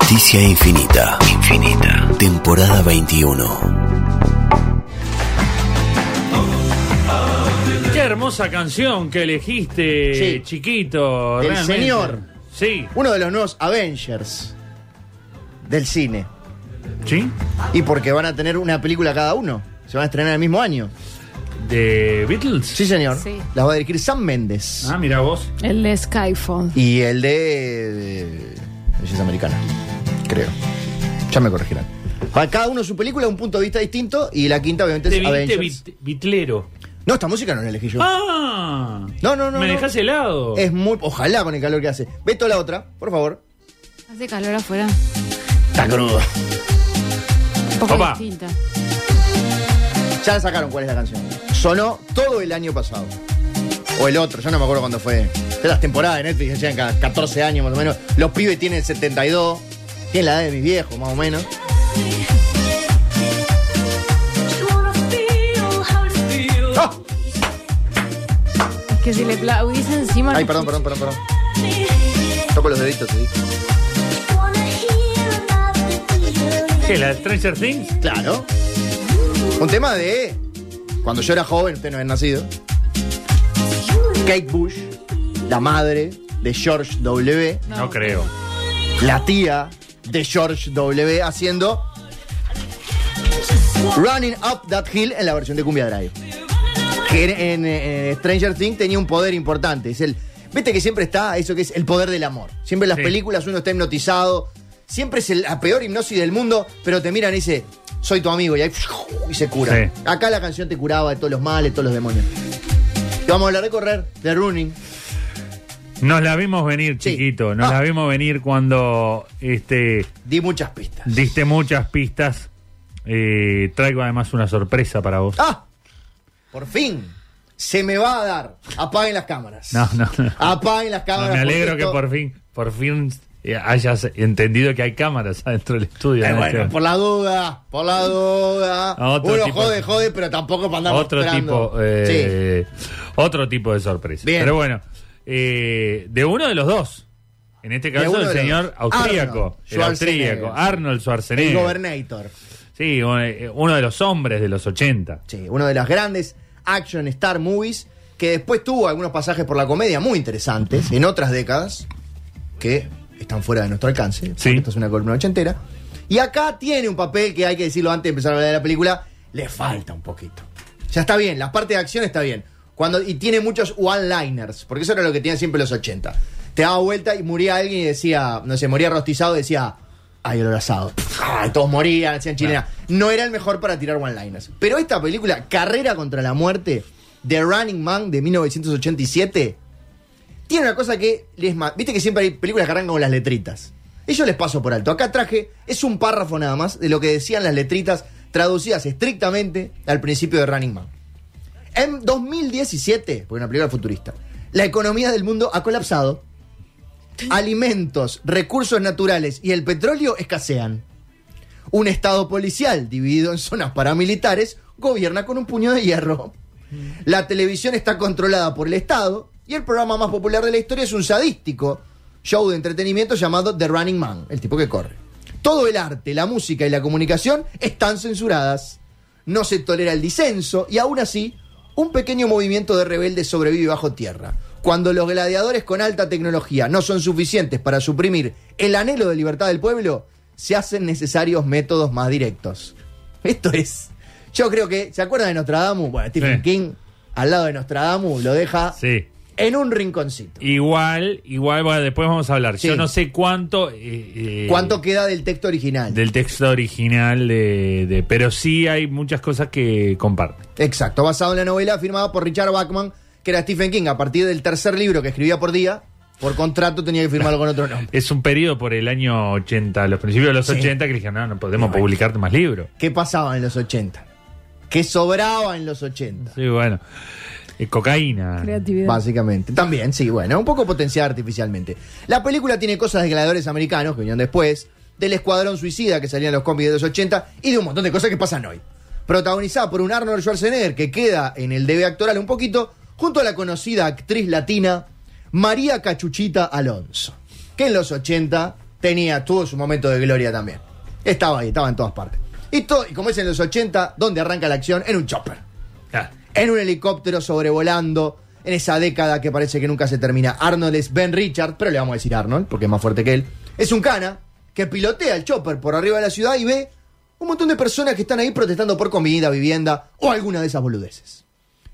Justicia infinita. Infinita. Temporada 21. Qué hermosa canción que elegiste, Sí. chiquito. Realmente. señor. Sí. Uno de los nuevos Avengers del cine. ¿Sí? Y porque van a tener una película cada uno. Se van a estrenar el mismo año. ¿De Beatles? Sí, señor. Sí. La va a dirigir Sam Mendes. Ah, mira vos. El de Skyfall. Y el de, de Belleza Americana. Creo. Ya me corregirán. Para cada uno su película, un punto de vista distinto. Y la quinta, obviamente, Te es Avengers. bit- bitlero. No, esta música no la elegí yo. Ah. No, no, no, Me no. dejás helado. Es muy. Ojalá con el calor que hace. Beto la otra, por favor. Hace calor afuera. Está crudo. Un poco Opa. distinta. Ya sacaron cuál es la canción. Sonó todo el año pasado. O el otro, yo no me acuerdo cuándo fue. De las temporadas de Netflix, decían cada 14 años más o menos. Los pibes tienen 72. Tienen la edad de mis viejos, más o menos. ¡Ah! Que si le aplaudís encima. Ay, no perdón, perdón, perdón, perdón. Toco los deditos, sí. ¿Qué? ¿La de Stranger Things? Claro. Un tema de. Cuando yo era joven, usted no había nacido. Kate Bush, la madre de George W. No, creo. la tía de George W. haciendo Running Up That Hill en la versión de Cumbia Drive. Que en, en, eh, Stranger Things tenía un poder importante. Es el, Viste que siempre está eso que es el poder del amor. Siempre en las Sí. películas uno está hipnotizado. Siempre es el- la peor hipnosis del mundo, pero te miran y dice, soy tu amigo, y ahí y se cura. Sí. Acá la canción te curaba de todos los males, todos los demonios. Y vamos a hablar de correr, de running. Nos la vimos venir, Sí. chiquito. Nos Ah. la vimos venir cuando este, Di muchas pistas. diste muchas pistas. Eh, traigo además una sorpresa para vos. ¡Ah! Por fin. Se me va a dar. Apaguen las cámaras. No, no, no. Apaguen las No, cámaras. me alegro que por fin, por fin hayas entendido que hay cámaras adentro del estudio. Eh, ¿no? bueno, Que- por la duda, por la duda. A otro Uno tipo- jode, jode, pero tampoco para andar otro mostrando. tipo, eh, otro tipo de sorpresa. Bien. Pero bueno, eh, de uno de los dos. En este caso, el los señor austríaco. Arnold El austríaco. Schwarzenegger. Arnold sí. El Schwarzenegger. Gobernator. Sí, un- uno de los hombres de los 80. Sí, uno de las grandes action star movies que después tuvo algunos pasajes por la comedia muy interesantes en otras décadas que están fuera de nuestro alcance. Sí. Esto es una columna ochentera. Y acá tiene un papel que hay que decirlo antes de empezar a hablar de la película. Le falta un poquito. Ya está bien, la parte de acción está bien. Cuando, y tiene muchos one-liners, porque eso era lo que tenían siempre los 80. Te daba vuelta y moría alguien y decía, no sé, moría rostizado y decía, ay, olor asado. Ay, todos morían, hacían chilena. No era el mejor para tirar one-liners. Pero esta película, Carrera contra la Muerte, The Running Man de 1987, tiene una cosa que les Viste que siempre hay películas que arrancan con las letritas. Eso les paso por alto. Acá traje, es un párrafo nada más de lo que decían las letritas traducidas estrictamente al principio de Running Man. En 2017, porque una película futurista, la economía del mundo ha colapsado. Alimentos, recursos naturales y el petróleo escasean. Un estado policial dividido en zonas paramilitares gobierna con un puño de hierro. La televisión está controlada por el Estado y el programa más popular de la historia es un sadístico show de entretenimiento llamado The Running Man, el tipo que corre. Todo el arte, la música y la comunicación están censuradas. No se tolera el disenso y aún así, un pequeño movimiento de rebeldes sobrevive bajo tierra. Cuando los gladiadores con alta tecnología no son suficientes para suprimir el anhelo de libertad del pueblo, se hacen necesarios métodos más directos. Esto es. Yo creo que. ¿Se acuerdan de Nostradamus? Bueno, Stephen Sí. King, al lado de Nostradamus, lo deja Sí. En un rinconcito. Igual, igual, bueno, después vamos a hablar. Sí. Yo no sé cuánto. eh, eh, ¿Cuánto queda del texto original? Del texto original, de, de- pero sí hay muchas cosas que comparten. Exacto, basado en la novela firmada por Richard Bachman, que era Stephen King, a partir del tercer libro que escribía por día, por contrato tenía que firmarlo con otro nombre. Es un periodo por el año 80, los principios de los Sí. 80, que dijeron, no, no podemos publicar más libros. ¿Qué pasaba en los 80? ¿Qué sobraba en los 80? Sí, bueno. Eh, cocaína. Creatividad. Básicamente. También, sí, bueno, un poco potenciada artificialmente. La película tiene cosas de gladiadores americanos que vinieron después, del escuadrón suicida que salían en los cómics de los 80 y de un montón de cosas que pasan hoy. Protagonizada por un Arnold Schwarzenegger que queda en el debe actoral un poquito, junto a la conocida actriz latina María Cachuchita Alonso, que en los 80 tenía, tuvo su momento de gloria también. Estaba ahí, estaba en todas partes. Y, to- y como es en los 80, ¿dónde arranca la acción? En un chopper. Ah, En un helicóptero sobrevolando, en esa década que parece que nunca se termina. Arnold es Ben Richard, pero le vamos a decir Arnold, porque es más fuerte que él. Es un cana que pilotea el chopper por arriba de la ciudad y ve un montón de personas que están ahí protestando por comida, vivienda o alguna de esas boludeces.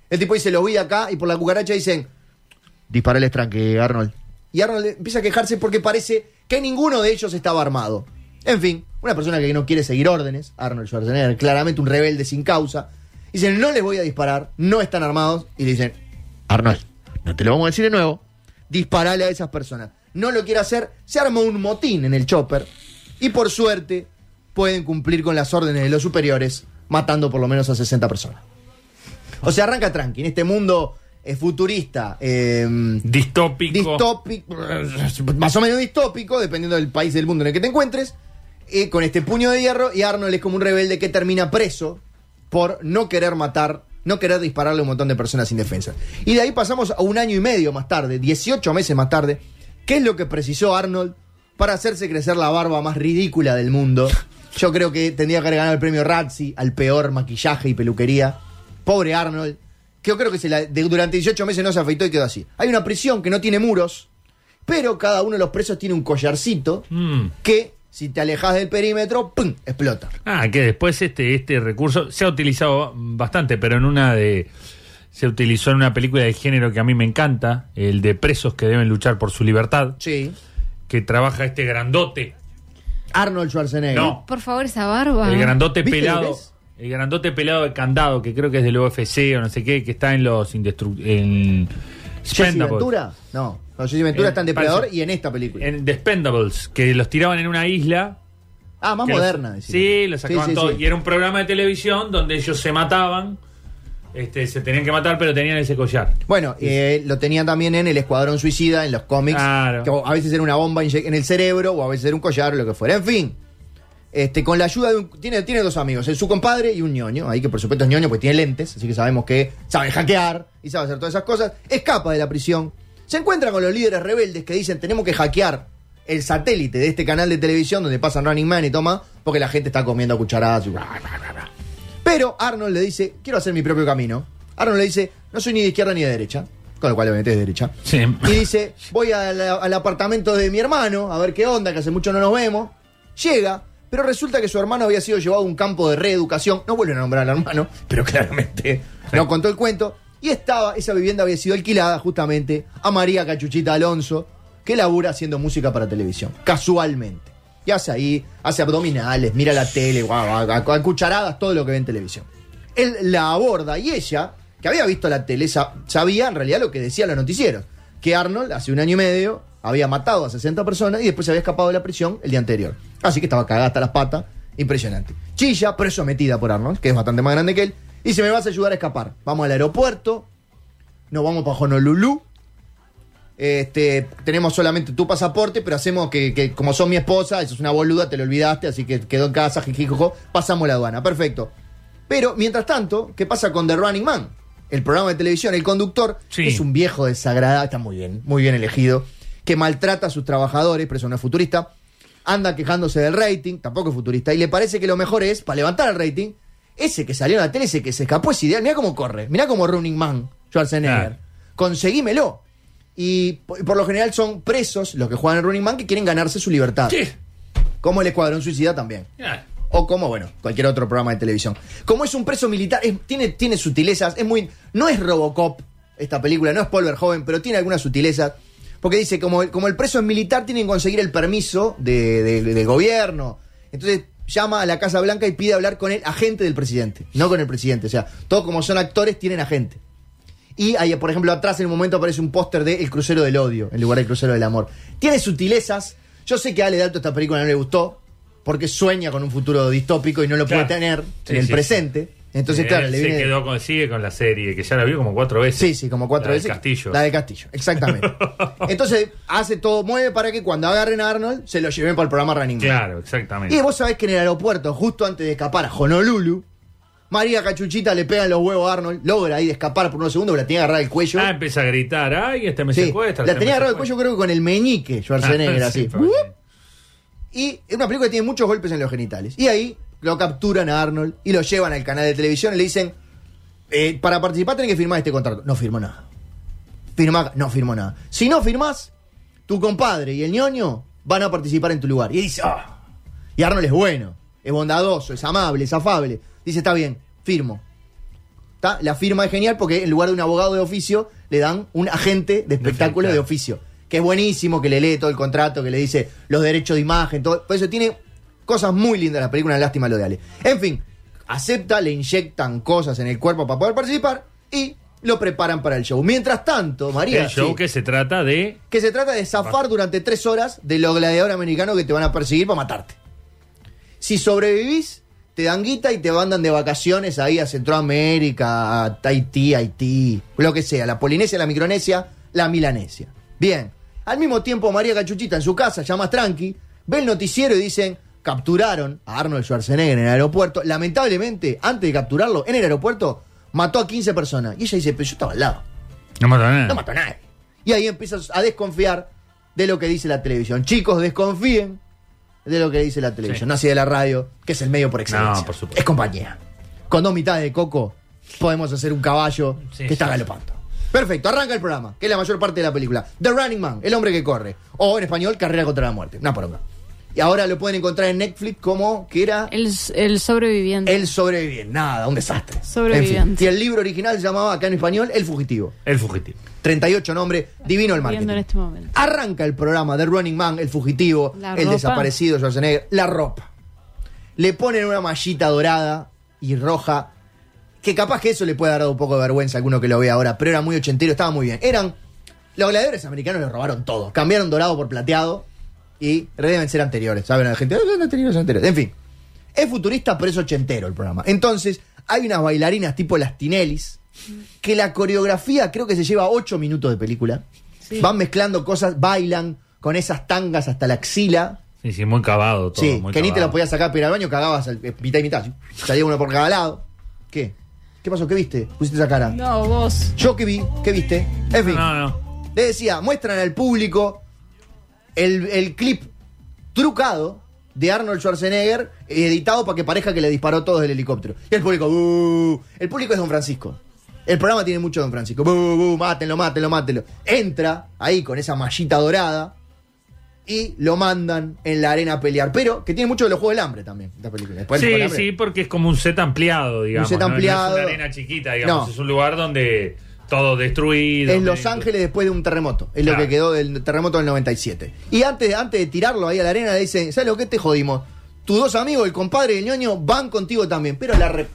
El tipo dice, lo vi acá y por la cucaracha dicen, disparales tranque, Arnold. Y Arnold empieza a quejarse porque parece que ninguno de ellos estaba armado. En fin, una persona que no quiere seguir órdenes, Arnold Schwarzenegger, claramente un rebelde sin causa. Dicen, no les voy a disparar, no están armados. Y le dicen, Arnold, no te lo vamos a decir de nuevo, disparale a esas personas. No lo quiere hacer, se arma un motín en el chopper. Y por suerte, pueden cumplir con las órdenes de los superiores, matando por lo menos a 60 personas. O sea, arranca tranqui, en este mundo eh, futurista, eh, distópico. distópico, más o menos distópico, dependiendo del país del mundo en el que te encuentres, eh, con este puño de hierro, y Arnold es como un rebelde que termina preso por no querer matar, no querer dispararle a un montón de personas indefensas. Y de ahí pasamos a un año y medio más tarde, 18 meses más tarde, ¿qué es lo que precisó Arnold para hacerse crecer la barba más ridícula del mundo? Yo creo que tendría que haber ganado el premio Razzie al peor maquillaje y peluquería. Pobre Arnold, que yo creo que se la- de- durante 18 meses no se afeitó y quedó así. Hay una prisión que no tiene muros, pero cada uno de los presos tiene un collarcito Mm. que, si te alejas del perímetro, ¡pum! explota. Ah, que después este, este recurso se ha utilizado bastante, pero en una de. Se utilizó en una película de género que a mí me encanta, el de presos que deben luchar por su libertad, Sí. que trabaja este grandote. Arnold Schwarzenegger. No. Por favor, esa barba. El grandote ¿Viste lo que pelado. El grandote pelado de candado, que creo que es del UFC o no sé qué, que está en los indestru en ¿Jesse Expendables. Ventura? No. No, Jesse Ventura está en Depredador y en esta película. En The Expendables, que los tiraban en una isla. ah, más que moderna. sí, los sacaban Sí, sí, todos. sí. Y era un programa de televisión donde ellos se mataban. Este, se tenían que matar, pero tenían ese collar. Bueno, eh, lo tenían también en el Escuadrón Suicida, en los cómics. Claro. Que a veces era una bomba en el cerebro o a veces era un collar o lo que fuera. En fin. Este, con la ayuda de un. Tiene, tiene dos amigos, su compadre y un ñoño. Ahí que por supuesto es ñoño porque tiene lentes, así que sabemos que sabe hackear y sabe hacer todas esas cosas. Escapa de la prisión. Se encuentra con los líderes rebeldes que dicen tenemos que hackear el satélite de este canal de televisión donde pasan Running Man y toma, porque la gente está comiendo a cucharadas y. Pero Arnold le dice, quiero hacer mi propio camino. Arnold le dice, no soy ni de izquierda ni de derecha. Con lo cual obviamente es de derecha. Sí. Y dice, voy al, al apartamento de mi hermano, a ver qué onda, que hace mucho no nos vemos. Llega, pero resulta que su hermano había sido llevado a un campo de reeducación. No vuelven a nombrar al hermano, pero claramente no contó el cuento. Y estaba, esa vivienda había sido alquilada justamente a María Cachuchita Alonso, que labura haciendo música para televisión, casualmente. Y hace ahí, hace abdominales, mira la tele, guau, a, cucharadas, todo lo que ve en televisión. Él la aborda y ella, que había visto la tele, sa- sabía en realidad lo que decían los noticieros. Que Arnold, hace un año y medio, había matado a 60 personas y después se había escapado de la prisión el día anterior. Así que estaba cagada hasta las patas. Impresionante. Chilla, pero es sometida por Arnold, que es bastante más grande que él. Y se me vas a ayudar a escapar. Vamos al aeropuerto. Nos vamos para Honolulu. Este, tenemos solamente tu pasaporte, pero hacemos que, que como son mi esposa, eso es una boluda, te lo olvidaste, así que quedó en casa, jijijojo, pasamos la aduana, perfecto. Pero, mientras tanto, ¿qué pasa con The Running Man? El programa de televisión, el conductor, Sí. es un viejo desagradable, está muy bien, muy bien elegido, que maltrata a sus trabajadores, pero eso no es futurista, anda quejándose del rating, tampoco es futurista, y le parece que lo mejor es, para levantar el rating, ese que salió en la tele, ese que se escapó, es ideal, mira cómo corre, mira cómo Running Man, Schwarzenegger, conseguímelo. Y por, por lo general son presos los que juegan en Running Man que quieren ganarse su libertad. Sí. Como el Escuadrón Suicida también. O como, bueno, cualquier otro programa de televisión. Como es un preso militar, es- tiene, tiene sutilezas, es muy. No es Robocop esta película, no es Paul Verhoeven, pero tiene algunas sutilezas. Porque dice, como, el- como el preso es militar, tienen que conseguir el permiso de, de- del gobierno. Entonces llama a la Casa Blanca y pide hablar con el agente del presidente, no con el presidente. O sea, todos como son actores, tienen agente. Y ahí, por ejemplo, atrás en un momento aparece un póster de El crucero del odio, en lugar del crucero del amor. Tiene sutilezas. Yo sé que a Ale Dalto esta película no le gustó, porque sueña con un futuro distópico y no lo Claro. puede tener Sí, en el sí, presente. Entonces, Eh, claro, le se viene. quedó con, sigue con la serie, que ya la vio como cuatro veces. Sí, sí, como cuatro La veces. del Castillo. La de Castillo, exactamente. Entonces, hace todo, mueve para que cuando agarren a Arnold, se lo lleven para el programa Running Man. Claro, exactamente. Y vos sabés que en el aeropuerto, justo antes de escapar a Honolulu, María Cachuchita le pega en los huevos a Arnold, logra ahí de escapar por unos segundos, pero la tenía agarrada el cuello. Ah, empieza a gritar, ay, este me Sí, secuestra. la este tenía me agarrado el cuello secuestra". creo que con el meñique Schwarzenegger Ah, así. sí, bien. Y es una película que tiene muchos golpes en los genitales. Y ahí lo capturan a Arnold y lo llevan al canal de televisión y le dicen, eh, para participar tenés que firmar este contrato. No firmó nada. Firma, no firmó nada. Si no firmás, tu compadre y el ñoño van a participar en tu lugar. Y dice, ah. Y Arnold es bueno, es bondadoso, es amable, es afable. Dice, está bien, firmo. ¿Está? La firma es genial porque en lugar de un abogado de oficio, le dan un agente de espectáculo de, oficio. Que es buenísimo, que le lee todo el contrato, que le dice los derechos de imagen, todo. Por eso tiene cosas muy lindas la película, una lástima lo de Ale. En fin, acepta, le inyectan cosas en el cuerpo para poder participar y lo preparan para el show. Mientras tanto, María. El show sí, que se trata de. que se trata de zafar durante tres horas de los gladiadores americanos que te van a perseguir para matarte. Si sobrevivís, te dan guita y te mandan de vacaciones ahí a Centroamérica, a Tahití, Haití, lo que sea, la Polinesia, la Micronesia, la Milanesia. Bien. Al mismo tiempo, María Cachuchita en su casa, ya más tranqui, ve el noticiero y dicen, capturaron a Arnold Schwarzenegger en el aeropuerto. Lamentablemente, antes de capturarlo, en el aeropuerto, mató a 15 personas. Y ella dice, pero yo estaba al lado. No mata a nadie. No mató a nadie. Y ahí empiezas a desconfiar de lo que dice la televisión. Chicos, desconfíen de lo que dice la televisión, Sí. no así de la radio, que es el medio por excelencia. No, por supuesto. Es compañía. Con dos mitades de coco podemos hacer un caballo Sí, que está sí, galopando. Perfecto, arranca el programa, que es la mayor parte de la película. The Running Man, el hombre que corre. O en español, Carrera contra la muerte. Una poronga. Y ahora lo pueden encontrar en Netflix como que era El, el sobreviviente. El sobreviviente. Nada, un desastre. Sobreviviente. En fin. Y el libro original se llamaba acá en español El Fugitivo. El fugitivo. 38 nombre, divino el marketing. Viendo en este momento. Arranca el programa de Running Man, el fugitivo, La el ropa. desaparecido Schwarzenegger, la ropa. Le ponen una mallita dorada y roja, que capaz que eso le puede dar un poco de vergüenza a alguno que lo vea ahora, pero era muy ochentero, estaba muy bien. Eran, los gladiadores americanos le robaron todo, cambiaron dorado por plateado y deben ser anteriores, ¿saben? La gente, "Ah, son anteriores, son anteriores. En fin, es futurista, pero es ochentero el programa. Entonces, hay unas bailarinas tipo las Tinelis, que la coreografía creo que se lleva 8 minutos de película. Sí. Van mezclando cosas, bailan con esas tangas hasta la axila. Sí, sí, muy cavado todo. sí, muy que ni te lo podías sacar ir al baño, cagabas al- eh, mitad y mitad. ¿sí? Salía uno por cada lado. ¿Qué? ¿Qué pasó? ¿Qué viste? Pusiste esa cara. No, vos. Yo qué vi, ¿qué viste? En fin. No, no. Le decía, muestran al público el, el clip trucado de Arnold Schwarzenegger editado para que parezca que le disparó todo del helicóptero. Y el público, "Bú". El público es Don Francisco. El programa tiene mucho Don Francisco. "Bú, bú, mátenlo, mátenlo, mátenlo. Entra ahí con esa mallita dorada y lo mandan en la arena a pelear. Pero que tiene mucho de los Juegos del Hambre también, esta película. Después Sí, sí, porque es como un set ampliado, digamos. set ¿no? No ampliado. es una arena chiquita, digamos. No. Es un lugar donde todo destruido. En Los Ángeles después de un terremoto. Es lo que quedó del terremoto del 97. Y antes, antes de tirarlo ahí a la arena, le dicen, ¿sabes lo que te jodimos? Tus dos amigos, el compadre y el ñoño, van contigo también. Pero la re...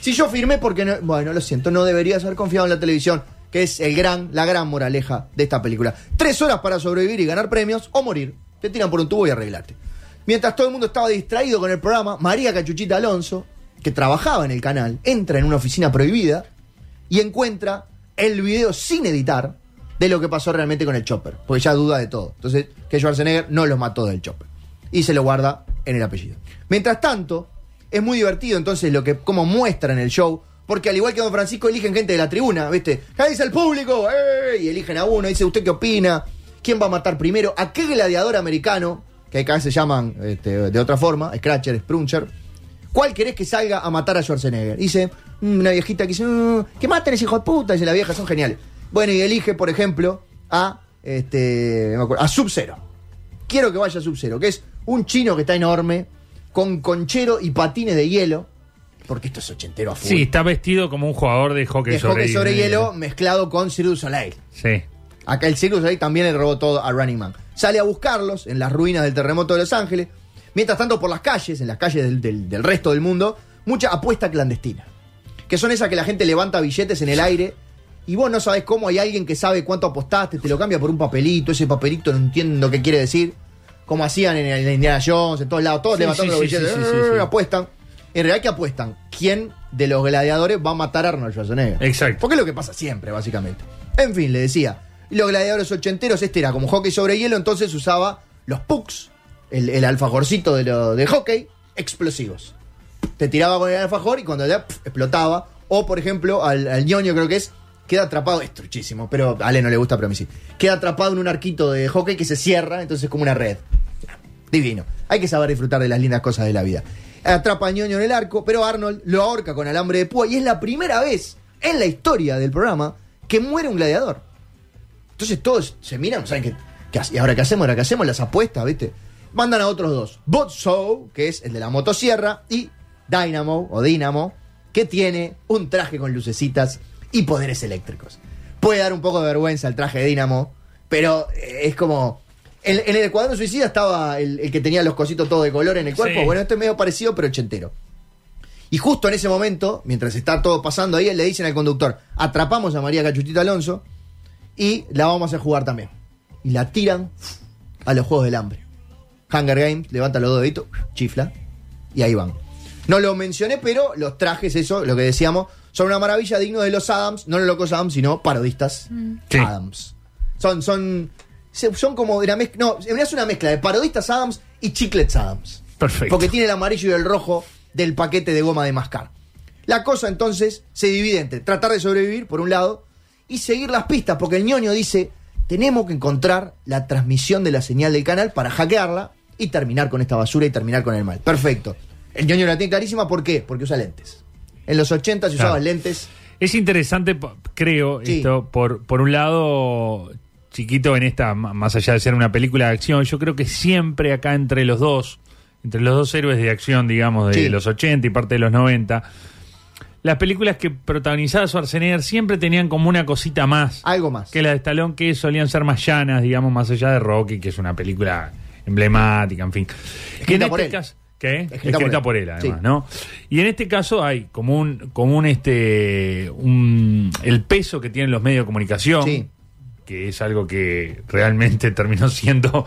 Si yo firmé porque no... Bueno, lo siento, no deberías haber confiado en la televisión, que es el gran, la gran moraleja de esta película. Tres horas para sobrevivir y ganar premios o morir. Te tiran por un tubo y arreglarte. Mientras todo el mundo estaba distraído con el programa, María Cachuchita Alonso, que trabajaba en el canal, entra en una oficina prohibida y encuentra el video sin editar de lo que pasó realmente con el Chopper, porque ya duda de todo. Entonces, que Schwarzenegger no los mató del Chopper. Y se lo guarda en el apellido. Mientras tanto, es muy divertido entonces lo que como muestran el show, porque al igual que Don Francisco eligen gente de la tribuna, ¿viste? ¿Qué dice el público? ¡Eh! Y eligen a uno, dice, ¿usted qué opina? ¿Quién va a matar primero? ¿A qué gladiador americano? Que acá se llaman este, de otra forma, Scratcher, Spruncher. ¿Cuál querés que salga a matar a Schwarzenegger? Dice, una viejita que dice, "Mm, que maten a ese hijo de puta. Dice la vieja, son geniales. Bueno, y elige, por ejemplo, a este no me acuerdo, a Sub-Zero. Quiero que vaya a Sub-Zero, que es un chino que está enorme, con conchero y patines de hielo. Porque esto es ochentero a full. Sí, está vestido como un jugador de hockey de sobre, hockey sobre hielo mezclado con Cirque du Soleil. Sí. Acá el Cirque du Soleil también le robó todo a Running Man. Sale a buscarlos en las ruinas del terremoto de Los Ángeles. Mientras tanto, por las calles, en las calles del, del- del resto del mundo, mucha apuesta clandestina. Que son esas que la gente levanta billetes en el aire y vos no sabés cómo hay alguien que sabe cuánto apostaste, te lo cambia por un papelito, ese papelito no entiendo qué quiere decir. Como hacían en, el Indiana Jones, en todos lados, todos Sí, levantando sí, los billetes, sí, sí, apuestan. En realidad, ¿qué apuestan? ¿Quién de los gladiadores va a matar a Arnold Schwarzenegger? Exacto. Porque es lo que pasa siempre, básicamente. En fin, le decía. Los gladiadores ochenteros, este era como hockey sobre hielo, entonces usaba los pucks, el, el alfajorcito de, lo, de hockey, explosivos. Te tiraba con el alfajor y cuando ya pf, explotaba. O, por ejemplo, al, al ñoño creo que es, queda atrapado, es truchísimo, pero a Ale no le gusta, pero a mí sí. Queda atrapado en un arquito de hockey que se cierra, entonces es como una red. Divino. Hay que saber disfrutar de las lindas cosas de la vida. Atrapa a ñoño en el arco, pero Arnold lo ahorca con alambre de púa y es la primera vez en la historia del programa que muere un gladiador. Entonces todos se miran, ¿saben qué? qué ¿Y ahora qué hacemos? ¿Ahora qué hacemos? Las apuestas, ¿viste? Mandan a otros dos. Botso, que es el de la motosierra, y Dynamo, o Dynamo, que tiene un traje con lucecitas y poderes eléctricos. Puede dar un poco de vergüenza el traje de Dynamo, pero eh, es como... En, en el Escuadrón Suicida estaba el, el que tenía los cositos todos de color en el cuerpo. Sí. Bueno, este es medio parecido, pero ochentero. Y justo en ese momento, mientras está todo pasando ahí, le dicen al conductor, atrapamos a María Cachuchita Alonso y la vamos a hacer jugar también. Y la tiran a los Juegos del Hambre. Hunger Games, levanta los dos deditos, chifla, y ahí van. No lo mencioné, pero los trajes, eso, lo que decíamos, son una maravilla digno de los Adams, no los locos Adams, sino parodistas Sí. Adams. Son, son, son como de la mezcla, no, en realidad es una mezcla de parodistas Adams y chiclets Adams. Perfecto. Porque tiene el amarillo y el rojo del paquete de goma de mascar. La cosa entonces se divide entre tratar de sobrevivir, por un lado, y seguir las pistas, porque el ñoño dice, tenemos que encontrar la transmisión de la señal del canal para hackearla y terminar con esta basura y terminar con el mal. Perfecto. El ñoño la tiene clarísima, ¿por qué? Porque usa lentes. En los 80 se Claro. usaban lentes. Es interesante, creo, Sí. esto, por, por un lado, chiquito en esta, más allá de ser una película de acción, yo creo que siempre acá entre los dos, entre los dos héroes de acción, digamos, de Sí. los 80 y parte de los 90, las películas que protagonizaba Schwarzenegger siempre tenían como una cosita más Algo más. que la de Stallone, que solían ser más llanas, digamos, más allá de Rocky, que es una película emblemática, en fin. Y en Escrita por este caso, ¿qué? Escrita Escrita, por por él. él, además, Sí. ¿no? Y en este caso hay como un, como un este, un, el peso que tienen los medios de comunicación. Sí. Que es algo que realmente terminó siendo,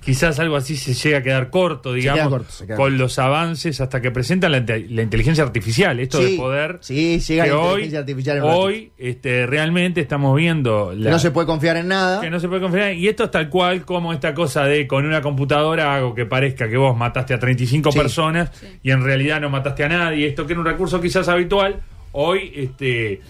quizás algo así se llega a quedar corto, digamos, queda corto, se queda con los avances hasta que presentan la, inte- la inteligencia artificial, esto Sí, de poder. sí, llega que la hoy, inteligencia artificial en un hoy este, realmente estamos viendo Que la, no se puede confiar en nada. que no se puede confiar. Y esto es tal cual como esta cosa de con una computadora hago que parezca que vos mataste a 35 Sí. personas y en realidad no mataste a nadie. Esto que era un recurso quizás habitual, hoy este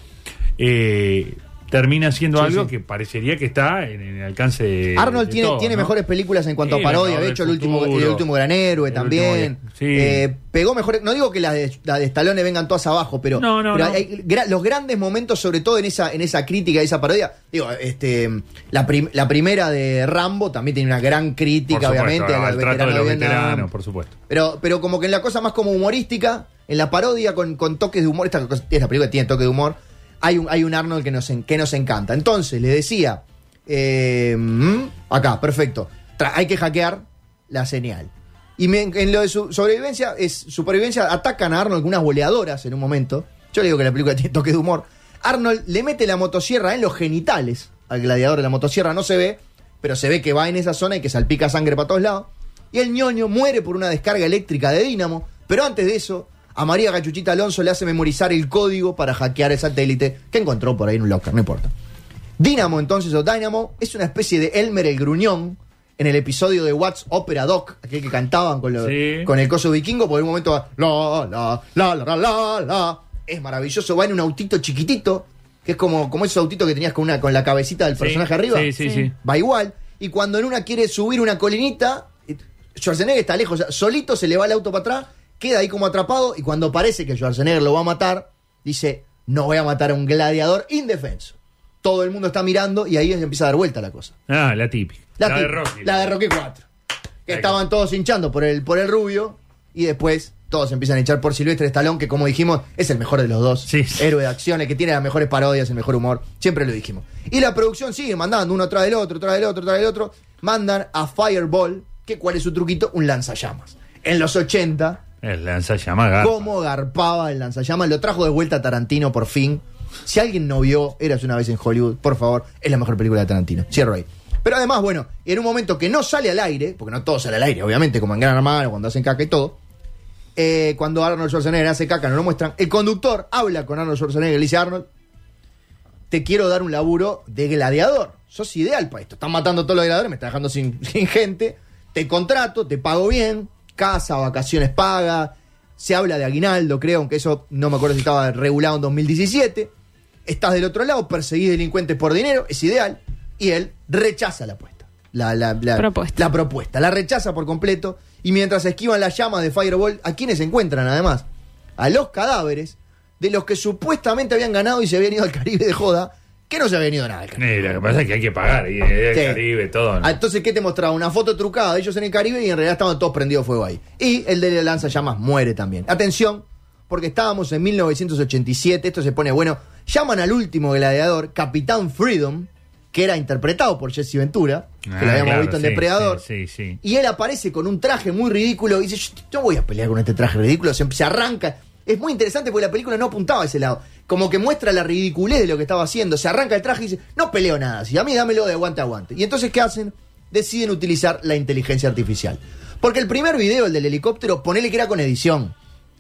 eh, termina siendo Sí, algo sí. que parecería que está en, en el alcance de. Arnold de tiene, todo, tiene ¿no? mejores películas en cuanto Sí, a parodia. De hecho, el último, el último gran héroe también. último- sí. Eh, pegó mejores. No digo que las de, las de Stallone vengan todas abajo, pero, No, no, pero no. hay gra- los grandes momentos, sobre todo en esa, en esa crítica, esa parodia. Digo, este, la, prim- la primera de Rambo también tiene una gran crítica, supuesto, obviamente, al los trato de los veteranos, por supuesto. Pero, pero como que en la cosa más como humorística, en la parodia con, con toques de humor, esta, esta película tiene toque de humor, hay un, hay un Arnold que nos, que nos encanta. Entonces, le decía, eh, mm, acá, perfecto, hay que hackear la señal. Y en lo de su sobrevivencia, es supervivencia, atacan a Arnold con unas boleadoras en un momento. Yo le digo que la película tiene toque de humor. Arnold le mete la motosierra en los genitales al gladiador de la motosierra, no se ve, pero se ve que va en esa zona y que salpica sangre para todos lados. Y el ñoño muere por una descarga eléctrica de dínamo, pero antes de eso, a María Cachuchita Alonso le hace memorizar el código para hackear el satélite que encontró por ahí en un locker, no importa. Dynamo entonces, o Dynamo, es una especie de Elmer el Gruñón en el episodio de What's Opera Doc, aquel que cantaban con, lo- Sí. con el coso vikingo, por un momento va, la, la, la, la, la, la. Es maravilloso, va en un autito chiquitito, que es como, como esos autitos que tenías con, una, con la cabecita del Sí, personaje arriba. Sí, sí, Sí. Va igual. Y cuando en una quiere subir una colinita, Schwarzenegger está lejos, o sea, solito se le va el auto para atrás, queda ahí como atrapado, y cuando parece que Schwarzenegger lo va a matar, dice, no voy a matar a un gladiador indefenso. Todo el mundo está mirando y ahí se empieza a dar vuelta la cosa. Ah, la típica. La, La, de Rocky. La de Rocky 4. Que Ahí estaban todos hinchando por el, por el rubio y después todos empiezan a hinchar por Silvestre Stallone, que como dijimos, es el mejor de los dos. Sí, sí. Héroe de acciones, que tiene las mejores parodias, el mejor humor. Siempre lo dijimos. Y la producción sigue mandando uno tras del otro, tras del otro, tras del otro. Mandan a Fireball, que cuál es su truquito, un lanzallamas. En los 80, El lanzallamas cómo garpaba el lanzallamas. Lo trajo de vuelta a Tarantino por fin. Si alguien no vio Eras una vez en Hollywood, por favor, es la mejor película de Tarantino. Cierro ahí. Pero además, bueno, en un momento que no sale al aire, porque no todo sale al aire, obviamente, como en Gran Hermano, cuando hacen caca y todo, eh, cuando Arnold Schwarzenegger hace caca, no lo muestran, el conductor habla con Arnold Schwarzenegger y le dice, Arnold, te quiero dar un laburo de gladiador. Sos ideal para esto. Están matando a todos los gladiadores, me estás dejando sin gente. Te contrato, te pago bien, casa, vacaciones pagas. Se habla de aguinaldo, creo, aunque eso no me acuerdo si estaba regulado en 2017. Estás del otro lado, perseguís delincuentes por dinero, es ideal. Y él rechaza la apuesta. la, la, la- Propuesta. la propuesta. La rechaza por completo. Y mientras esquivan las llamas de Fireball, ¿a quiénes se encuentran además? A los cadáveres de los que supuestamente habían ganado y se habían ido al Caribe de joda, que no se habían ido nada. Eh, lo que pasa es que hay que pagar. Y el Sí. Caribe, todo. ¿no? Ah, Entonces, ¿qué te mostraba? Una foto trucada de ellos en el Caribe y en realidad estaban todos prendidos fuego ahí. Y el de la lanza llamas muere también. Atención, porque estábamos en 1987, esto se pone bueno. Llaman al último gladiador, Capitán Freedom, que era interpretado por Jesse Ventura, que Ah, lo habíamos claro, visto en sí, Depredador. Sí, sí. Y él aparece con un traje muy ridículo y dice, yo, yo voy a pelear con este traje ridículo, se, se arranca. Es muy interesante porque la película no apuntaba a ese lado. Como que muestra la ridiculez de lo que estaba haciendo. Se arranca el traje y dice, no peleo nada, si a mí dámelo de guante a guante. Y entonces, ¿qué hacen? Deciden utilizar la inteligencia artificial. Porque el primer video, el del helicóptero, ponele que era con edición.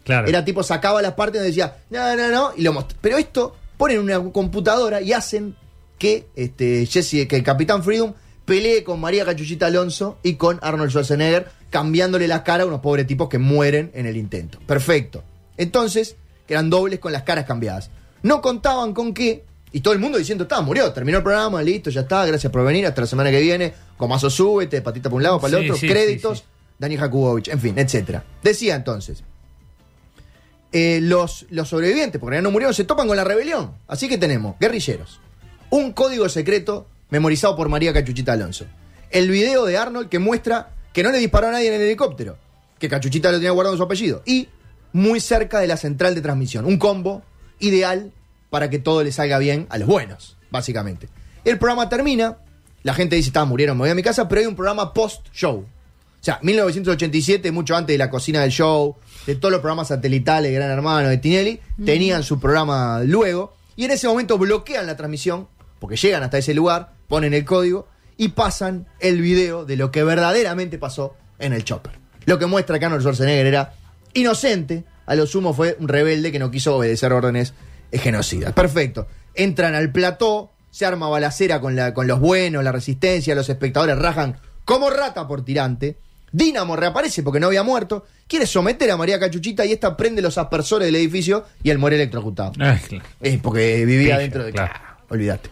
Claro. Era tipo, sacaba las partes y decía, no, no, no, y lo Pero esto ponen una computadora y hacen que este Jesse, que el Capitán Freedom pelee con María Cachuchita Alonso y con Arnold Schwarzenegger, cambiándole la cara a unos pobres tipos que mueren en el intento. Perfecto. Entonces, eran dobles con las caras cambiadas. No contaban con que, y todo el mundo diciendo, está, murió, terminó el programa, listo, ya está, gracias por venir, hasta la semana que viene, comazo súbete, patita para un lado, para el Sí, otro, sí, créditos, sí. Dani Jakubowicz, en fin, etcétera. Decía entonces, eh, los, los sobrevivientes, porque ya no murieron, se topan con la rebelión. Así que tenemos guerrilleros, un código secreto memorizado por María Cachuchita Alonso, el video de Arnold que muestra que no le disparó a nadie en el helicóptero, que Cachuchita lo tenía guardado en su apellido, y muy cerca de la central de transmisión, un combo ideal para que todo le salga bien a los buenos, básicamente. El programa termina, la gente dice, está, murieron, me voy a mi casa, pero hay un programa post-show. O sea, 1987, mucho antes de la cocina del show, de todos los programas satelitales de Gran Hermano, de Tinelli, tenían su programa luego, y en ese momento bloquean la transmisión, porque llegan hasta ese lugar, ponen el código y pasan el video de lo que verdaderamente pasó en el chopper. Lo que muestra que Arnold Schwarzenegger era inocente, a lo sumo fue un rebelde que no quiso obedecer órdenes eh, genocidas. Perfecto. Entran al plató, se arma balacera con, la, con los buenos, la resistencia, los espectadores rajan como rata por tirante. Dínamo reaparece porque no había muerto, quiere someter a María Cachuchita y esta prende los aspersores del edificio y él muere electrocutado. Ah, claro. Eh, porque vivía dentro de. claro. olvídate.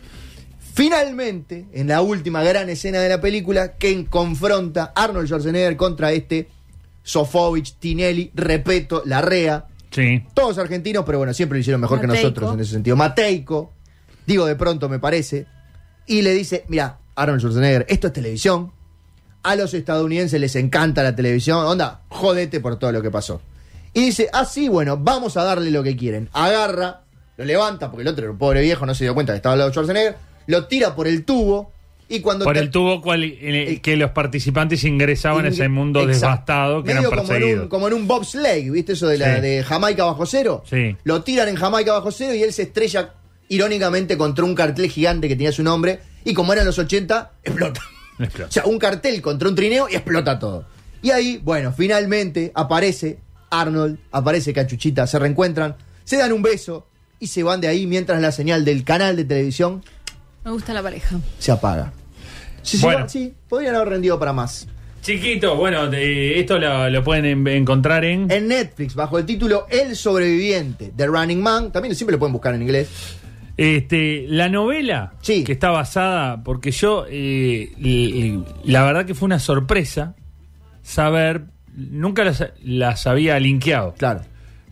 Finalmente, en la última gran escena de la película, Ken confronta a Arnold Schwarzenegger contra este Sofovich, Tinelli, Repeto, Larrea. Sí. Todos argentinos, pero bueno, siempre lo hicieron mejor que nosotros en ese sentido. Mateico, digo de pronto me parece, y le dice, mira, Arnold Schwarzenegger, esto es televisión. A los estadounidenses les encanta la televisión. Onda, jodete por todo lo que pasó. Y dice, ah, sí, bueno, vamos a darle lo que quieren. Agarra, lo levanta, porque el otro, el pobre viejo, no se dio cuenta que estaba al lado de Schwarzenegger, lo tira por el tubo, y cuando... Por te- el tubo cual, en el que los participantes ingresaban a ese mundo Exacto. devastado que eran Medio como en, perseguidos. un, como en un bobsleigh, ¿viste eso de, la, Sí. de Jamaica bajo cero? Sí. Lo tiran en Jamaica bajo cero y él se estrella irónicamente contra un cartel gigante que tenía su nombre y como eran los 80, explota. Explota. O sea, un cartel contra un trineo y explota todo. Y ahí, bueno, finalmente aparece Arnold, aparece Cachuchita, se reencuentran, se dan un beso y se van de ahí mientras la señal del canal de televisión Me gusta la pareja. se apaga. Sí, Bueno. sí, podrían haber rendido para más. Chiquito, bueno, de- esto lo, lo pueden en- encontrar en... En Netflix, bajo el título El sobreviviente de Running Man, también siempre lo pueden buscar en inglés. Este, la novela Sí. que está basada, porque yo, eh, la verdad que fue una sorpresa saber, nunca las, las había linkeado. Claro.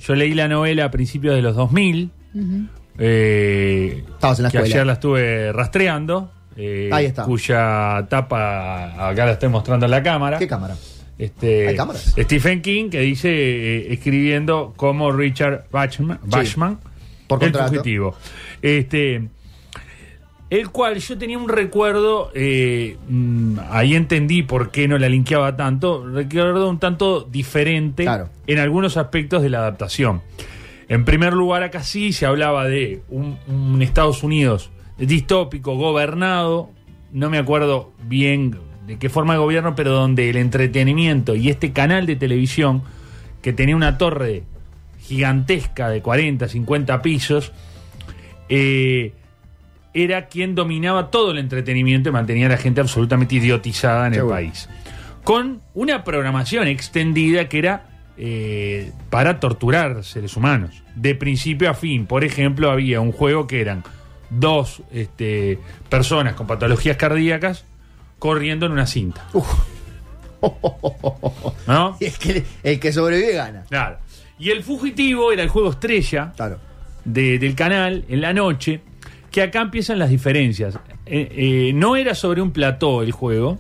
Yo leí la novela a principios de los 2000, eh, Estabas en la que escuela. ayer la estuve rastreando, eh, Ahí está. cuya tapa, acá la estoy mostrando en la cámara. ¿Qué cámara? Este, ¿Hay cámaras? Stephen King que dice eh, escribiendo como Richard Bachman, Bachman Por el fugitivo. Este, el cual yo tenía un recuerdo, eh, mm, ahí entendí por qué no la linkeaba tanto, recuerdo un tanto diferente Claro. en algunos aspectos de la adaptación. En primer lugar, acá sí se hablaba de un, un Estados Unidos distópico, gobernado, no me acuerdo bien de qué forma de gobierno, pero donde el entretenimiento y este canal de televisión, que tenía una torre gigantesca de 40, 50 pisos, eh, era quien dominaba todo el entretenimiento y mantenía a la gente absolutamente idiotizada en el país. Con una programación extendida que era eh, para torturar seres humanos, de principio a fin. Por ejemplo, había un juego que eran dos este, personas con patologías cardíacas corriendo en una cinta. Uf. ¿No? Y es que el que sobrevive gana. Claro. Y el fugitivo era el juego estrella Claro. de- del canal en la noche, que acá empiezan las diferencias. Eh, eh, no era sobre un plató el juego,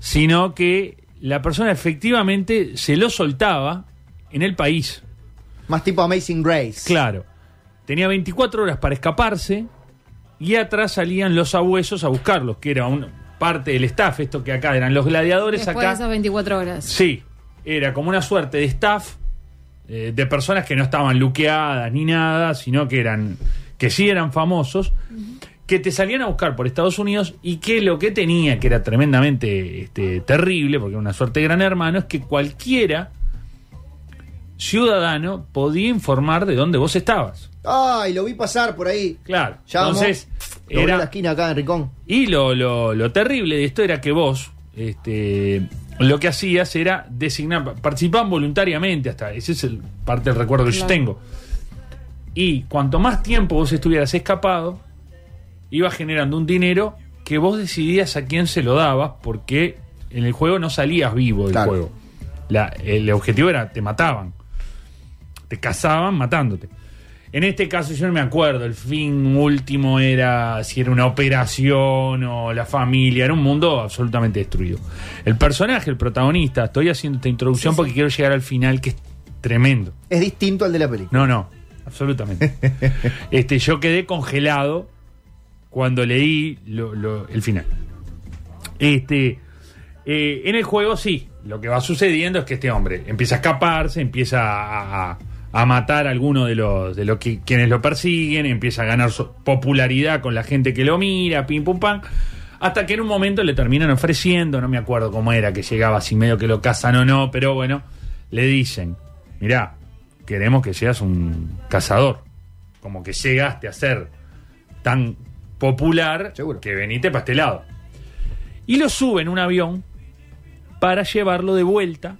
sino que la persona efectivamente se lo soltaba en el país. Más tipo Amazing Grace. Claro. Tenía 24 horas para escaparse y atrás salían los abuesos a buscarlos, que era una parte del staff, esto que acá eran los gladiadores, Después de acá esas 24 horas. Sí, era como una suerte de staff eh, de personas que no estaban luqueadas ni nada, sino que eran que sí eran famosos, que te salían a buscar por Estados Unidos y que lo que tenía, que era tremendamente este, terrible, porque era una suerte de gran hermano, es que cualquiera ciudadano podía informar de dónde vos estabas. Ay, lo vi pasar por ahí. Claro. Llamo, Entonces, lo vi en la era, esquina acá en Ricón. y lo, lo- lo terrible de esto era que vos, este, lo que hacías era designar, participaban voluntariamente hasta, ese es el parte del recuerdo que yo tengo. Y cuanto más tiempo vos estuvieras escapado, ibas generando un dinero que vos decidías a quién se lo dabas, porque en el juego no salías vivo del Claro. juego. La- el objetivo era, te mataban. Te cazaban matándote. En este caso yo no me acuerdo, el fin último era si era una operación o la familia, era un mundo absolutamente destruido. El personaje, el protagonista, estoy haciendo esta introducción porque quiero llegar al final que es tremendo. Es distinto al de la película. No, no, absolutamente. este, yo quedé congelado cuando leí lo- lo- el final. Este, eh, en el juego sí, lo que va sucediendo es que este hombre empieza a escaparse, empieza a, a- a matar a alguno de los de los que quienes lo persiguen, empieza a ganar popularidad con la gente que lo mira, pim pum pam, hasta que en un momento le terminan ofreciendo, no me acuerdo cómo era, que llegaba así medio que lo cazan o no, pero bueno, le dicen, mirá, queremos que seas un cazador, como que llegaste a ser tan popular Seguro. que venite para este lado. Y lo sube en un avión para llevarlo de vuelta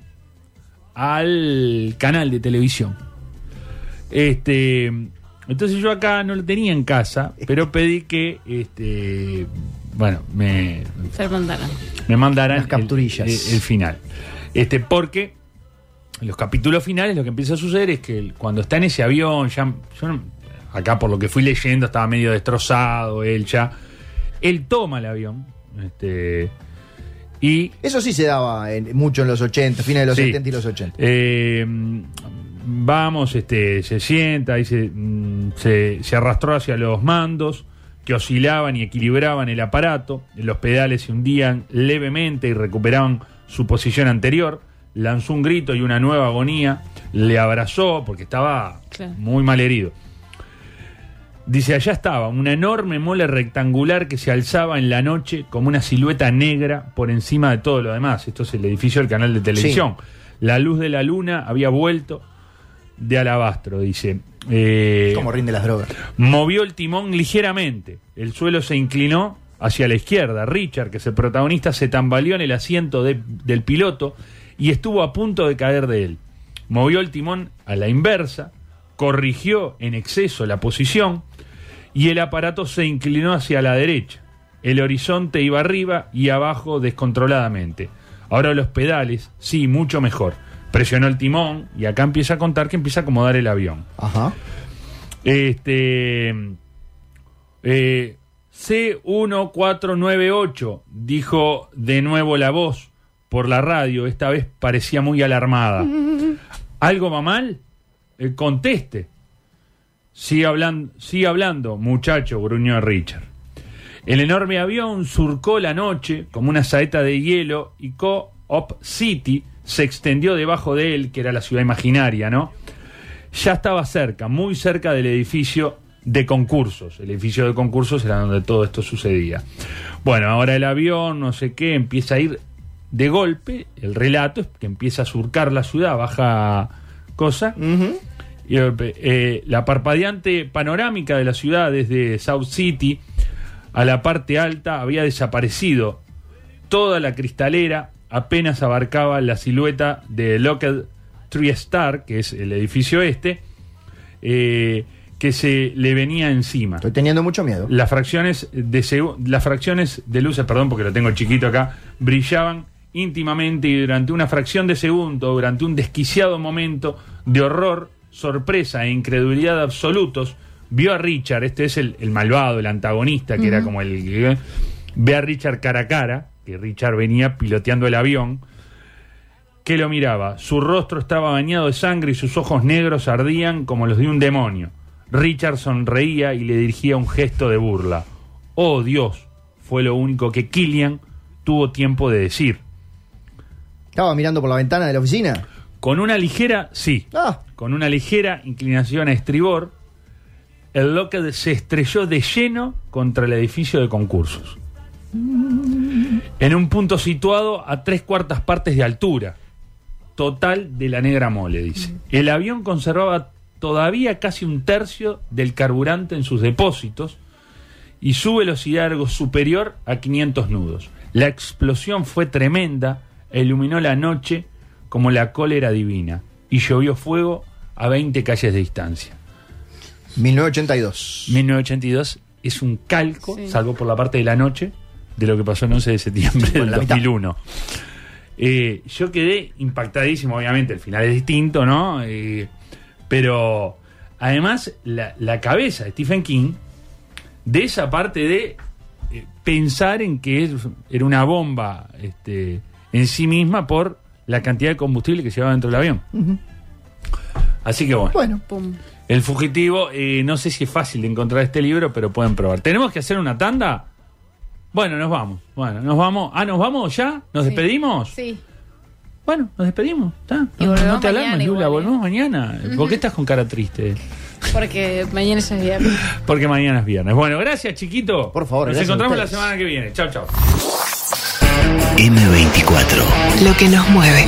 al canal de televisión. Este, entonces yo acá no lo tenía en casa, pero pedí que, este, bueno, me, Montana. me mandaran Unas capturillas. El, el- el final. Este, porque en los capítulos finales lo que empieza a suceder es que el- cuando está en ese avión, ya, yo no- acá por lo que fui leyendo estaba medio destrozado, él ya, él toma el avión, este, y Eso sí se daba en- mucho en los 80, fines de los Sí. 70 y los 80. eh, vamos, este, se sienta y se, mm, se, se arrastró hacia los mandos que oscilaban y equilibraban el aparato. Los pedales se hundían levemente y recuperaban su posición anterior. Lanzó un grito y una nueva agonía. Le abrazó porque estaba Claro. muy mal herido. Dice, allá estaba, una enorme mole rectangular que se alzaba en la noche como una silueta negra por encima de todo lo demás. Esto es el edificio del canal de televisión. La luz de la luna había vuelto de alabastro, dice. Eh, Como rinde las drogas. movió el timón ligeramente. El suelo se inclinó hacia la izquierda. Richard, que es el protagonista, se tambaleó en el asiento de- del piloto y estuvo a punto de caer de él. Movió el timón a la inversa, corrigió en exceso la posición y el aparato se inclinó hacia la derecha. El horizonte iba arriba y abajo descontroladamente. Ahora los pedales, sí, mucho mejor. Presionó el timón y acá empieza a contar que empieza a acomodar el avión. Ajá. Este. eh, C1498, dijo de nuevo la voz por la radio. Esta vez parecía muy alarmada. ¿Algo va mal? Eh, conteste. Sigue hablando, sigue hablando, muchacho, gruñó Richard. El enorme avión surcó la noche como una saeta de hielo y Co-op City se extendió debajo de él, que era la ciudad imaginaria, ¿no? Ya estaba cerca, muy cerca del edificio de concursos. El edificio de concursos era donde todo esto sucedía. Bueno, ahora el avión, no sé qué, empieza a ir de golpe. El relato es que empieza a surcar la ciudad, baja cosa. Y, eh, la parpadeante panorámica de la ciudad desde South City a la parte alta había desaparecido. Toda la cristalera apenas abarcaba la silueta de Locked Tree Star, que es el edificio este, eh, que se le venía encima. Estoy teniendo mucho miedo. Las fracciones de las fracciones de luces, perdón, porque lo tengo chiquito acá, brillaban íntimamente y durante una fracción de segundo, durante un desquiciado momento de horror, sorpresa e incredulidad absolutos, vio a Richard, este es el, el malvado, el antagonista, que era como el... Ve a Richard cara a cara, que Richard venía piloteando el avión, que lo miraba. Su rostro estaba bañado de sangre y sus ojos negros ardían como los de un demonio. Richard sonreía y le dirigía un gesto de burla. Oh Dios, fue lo único que Killian tuvo tiempo de decir. Estaba mirando por la ventana de la oficina. Con una ligera, sí, Ah, con una ligera inclinación a estribor, el Lockheed se estrelló de lleno contra el edificio de concursos. En un punto situado a tres cuartas partes de altura, total de la negra mole, dice. El avión conservaba todavía casi un tercio del carburante en sus depósitos y su velocidad era algo superior a 500 nudos. La explosión fue tremenda e iluminó la noche como la cólera divina y llovió fuego a 20 calles de distancia. 1982. 1982 es un calco, Sí. salvo por la parte de la noche, de lo que pasó el 11 de septiembre del la mitad. 2001. Eh, yo quedé impactadísimo, obviamente, el final es distinto, ¿no? Eh, pero además la, la cabeza de Stephen King, de esa parte de eh, pensar en que es- era una bomba este, en sí misma por la cantidad de combustible que llevaba dentro del avión. Así que bueno. Bueno, Pum. El fugitivo, eh, no sé si es fácil de encontrar este libro, pero pueden probar. ¿Tenemos que hacer una tanda? Bueno, nos vamos. Bueno, nos vamos. Ah, ¿nos vamos ya? ¿Nos Sí. despedimos? Sí. Bueno, nos despedimos. ¿está? Y No, volvemos no te alarmes, mañana Lula, igual, ¿eh? volvemos mañana. ¿Por qué estás con cara triste? Porque mañana es el viernes. Porque mañana es viernes. Bueno, gracias, chiquito. Por favor, Nos encontramos la semana que viene. Chao, chao. M24. Lo que nos mueve.